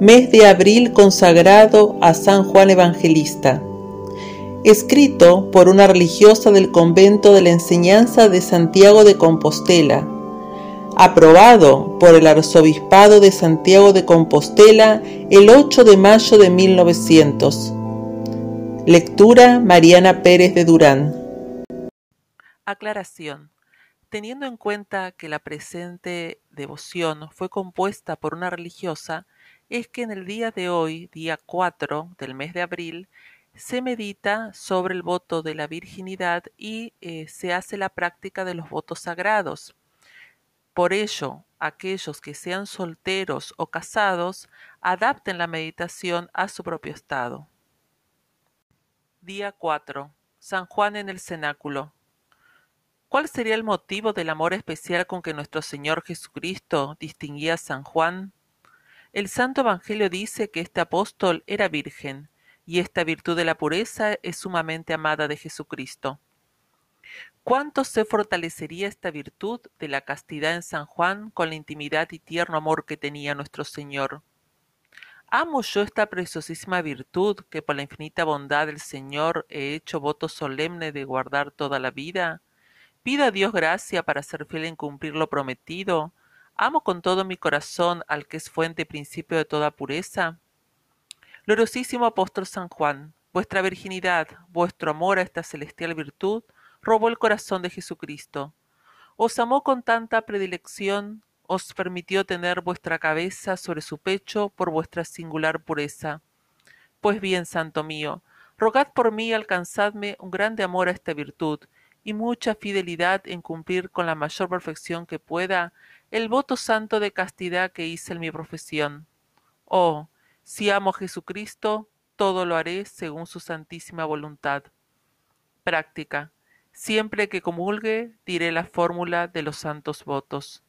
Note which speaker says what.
Speaker 1: mes de abril consagrado a San Juan Evangelista. Escrito por una religiosa del convento de la enseñanza de Santiago de Compostela. Aprobado por el Arzobispado de Santiago de Compostela el 8 de mayo de 1900. Lectura Mariana Pérez de Durán.
Speaker 2: Aclaración. Teniendo en cuenta que la presente devoción fue compuesta por una religiosa, es que en el día de hoy, día 4 del mes de abril, se medita sobre el voto de la virginidad y eh, se hace la práctica de los votos sagrados. Por ello, aquellos que sean solteros o casados adapten la meditación a su propio estado. Día 4. San Juan en el cenáculo. ¿Cuál sería el motivo del amor especial con que nuestro Señor Jesucristo distinguía a San Juan? El Santo Evangelio dice que este apóstol era virgen, y esta virtud de la pureza es sumamente amada de Jesucristo. ¿Cuánto se fortalecería esta virtud de la castidad en San Juan con la intimidad y tierno amor que tenía nuestro Señor? ¿Amo yo esta preciosísima virtud que por la infinita bondad del Señor he hecho voto solemne de guardar toda la vida? Pido a Dios gracia para ser fiel en cumplir lo prometido. Amo con todo mi corazón al que es fuente y principio de toda pureza. Gloriosísimo apóstol San Juan, vuestra virginidad, vuestro amor a esta celestial virtud, robó el corazón de Jesucristo. Os amó con tanta predilección, os permitió tener vuestra cabeza sobre su pecho por vuestra singular pureza. Pues bien, santo mío, rogad por mí alcanzadme un grande amor a esta virtud, y mucha fidelidad en cumplir con la mayor perfección que pueda el voto santo de castidad que hice en mi profesión. Oh, si amo a Jesucristo, todo lo haré según su santísima voluntad. Práctica. Siempre que comulgue, diré la fórmula de los santos votos.